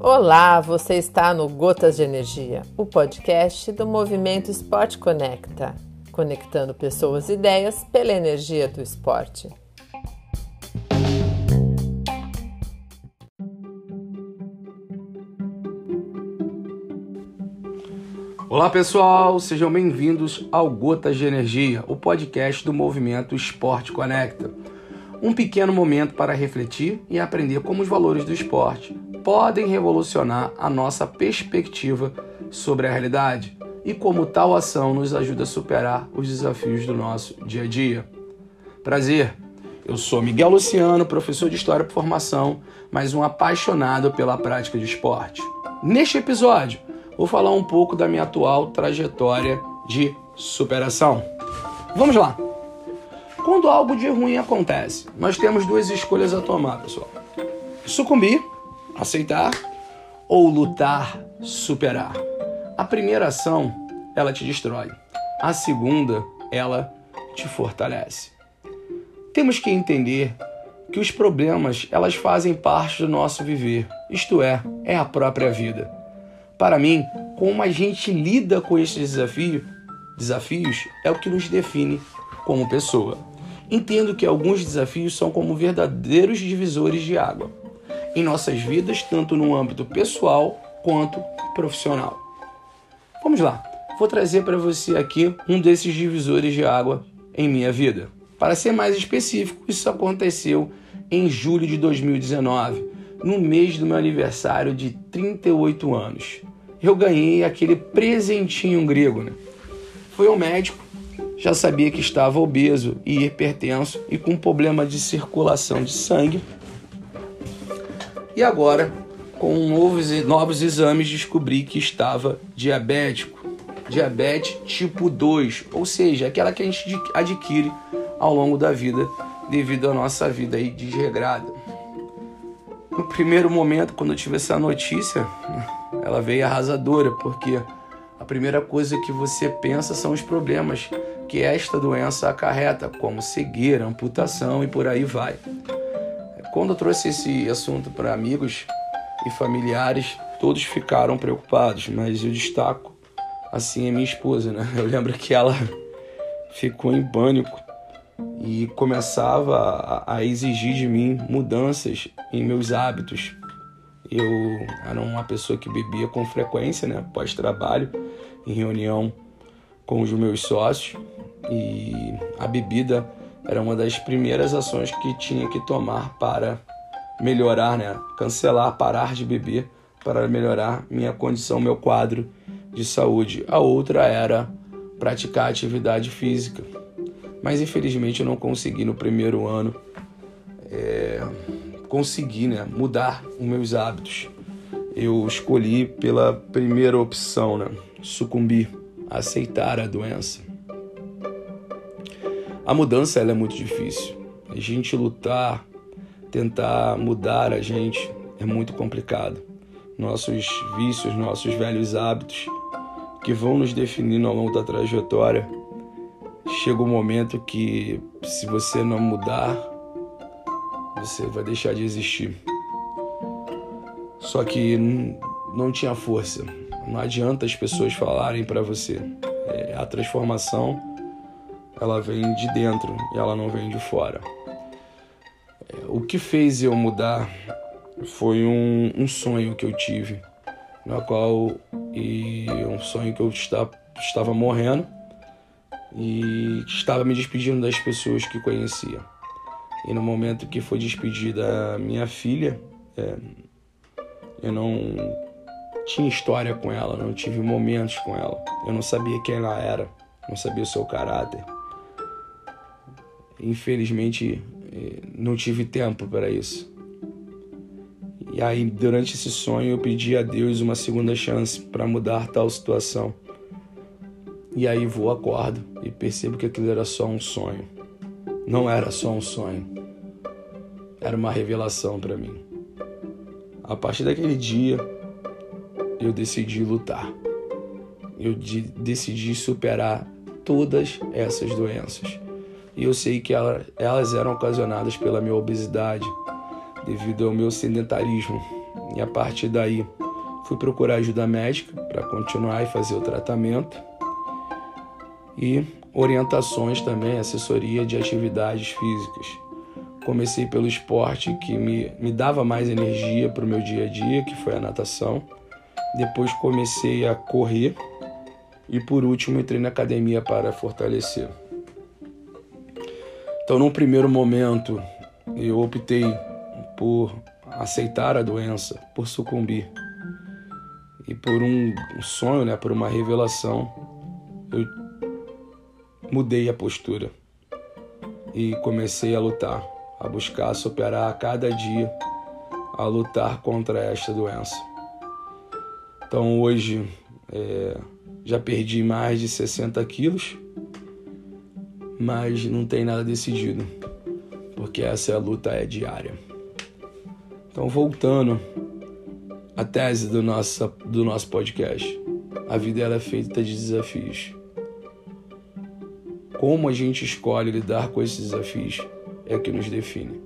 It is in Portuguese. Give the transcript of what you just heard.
Olá, você está no Gotas de Energia, o podcast do Movimento Esporte Conecta, conectando pessoas e ideias pela energia do esporte. Olá pessoal, sejam bem-vindos ao Gotas de Energia, o podcast do Movimento Esporte Conecta. Um pequeno momento para refletir e aprender como os valores do esporte podem revolucionar a nossa perspectiva sobre a realidade e como tal ação nos ajuda a superar os desafios do nosso dia a dia. Prazer! Eu sou Miguel Luciano, professor de História por formação, mas um apaixonado pela prática de esporte. Neste episódio, vou falar um pouco da minha atual trajetória de superação. Vamos lá! Quando algo de ruim acontece, nós temos duas escolhas a tomar, pessoal: sucumbir aceitar ou lutar, superar. A primeira ação, ela te destrói. A segunda, ela te fortalece. Temos que entender que os problemas, elas fazem parte do nosso viver. Isto é, é a própria vida. Para mim, como a gente lida com esses desafios, desafios é o que nos define como pessoa. Entendo que alguns desafios são como verdadeiros divisores de água em nossas vidas, tanto no âmbito pessoal quanto profissional. Vamos lá, vou trazer para você aqui um desses divisores de água em minha vida. Para ser mais específico, isso aconteceu em julho de 2019, no mês do meu aniversário de 38 anos. Eu ganhei aquele presentinho grego, né? Foi ao médico, já sabia que estava obeso e hipertenso e com problema de circulação de sangue e agora, com novos, novos exames, descobri que estava diabético. Diabetes tipo 2, ou seja, aquela que a gente adquire ao longo da vida devido à nossa vida aí desregrada. No primeiro momento, quando eu tive essa notícia, ela veio arrasadora, porque a primeira coisa que você pensa são os problemas que esta doença acarreta, como cegueira, amputação e por aí vai. Quando eu trouxe esse assunto para amigos e familiares, todos ficaram preocupados, mas eu destaco assim a minha esposa, né? Eu lembro que ela ficou em pânico e começava a, exigir de mim mudanças em meus hábitos. Eu era uma pessoa que bebia com frequência, né, pós-trabalho, em reunião com os meus sócios, e a bebida era uma das primeiras ações que tinha que tomar para melhorar, né? Cancelar, parar de beber para melhorar minha condição, meu quadro de saúde. A outra era praticar atividade física. Mas infelizmente eu não consegui no primeiro ano é, conseguir né, mudar os meus hábitos. Eu escolhi pela primeira opção, né, sucumbir, aceitar a doença. A mudança ela é muito difícil. A gente lutar, tentar mudar a gente é muito complicado. Nossos vícios, nossos velhos hábitos que vão nos definindo ao longo da trajetória, chega um momento que se você não mudar, você vai deixar de existir. Só que não tinha força. Não adianta as pessoas falarem para você. É, a transformação ela vem de dentro e ela não vem de fora. É, o que fez eu mudar foi um, um sonho que eu tive, no qual e um sonho que eu está, estava morrendo e estava me despedindo das pessoas que conhecia. E no momento que foi despedida a minha filha, é, eu não tinha história com ela, não tive momentos com ela. Eu não sabia quem ela era, não sabia o seu caráter. Infelizmente, eh, não tive tempo para isso. E aí, durante esse sonho, eu pedi a Deus uma segunda chance para mudar tal situação. E aí vou, acordo e percebo que aquilo era só um sonho. Não era só um sonho. Era uma revelação para mim. A partir daquele dia, eu decidi lutar. Eu de decidi superar todas essas doenças e eu sei que ela, elas eram ocasionadas pela minha obesidade, devido ao meu sedentarismo. E a partir daí fui procurar ajuda médica para continuar e fazer o tratamento e orientações também, assessoria de atividades físicas. Comecei pelo esporte que me, me dava mais energia para o meu dia a dia, que foi a natação. Depois comecei a correr e por último entrei na academia para fortalecer. Então, num primeiro momento, eu optei por aceitar a doença, por sucumbir. E por um sonho, né, por uma revelação, eu mudei a postura e comecei a lutar, a buscar superar a cada dia, a lutar contra esta doença. Então hoje é, já perdi mais de 60 quilos mas não tem nada decidido, porque essa é luta é diária. Então, voltando à tese do nosso, do nosso podcast, a vida ela é feita de desafios. Como a gente escolhe lidar com esses desafios é que nos define.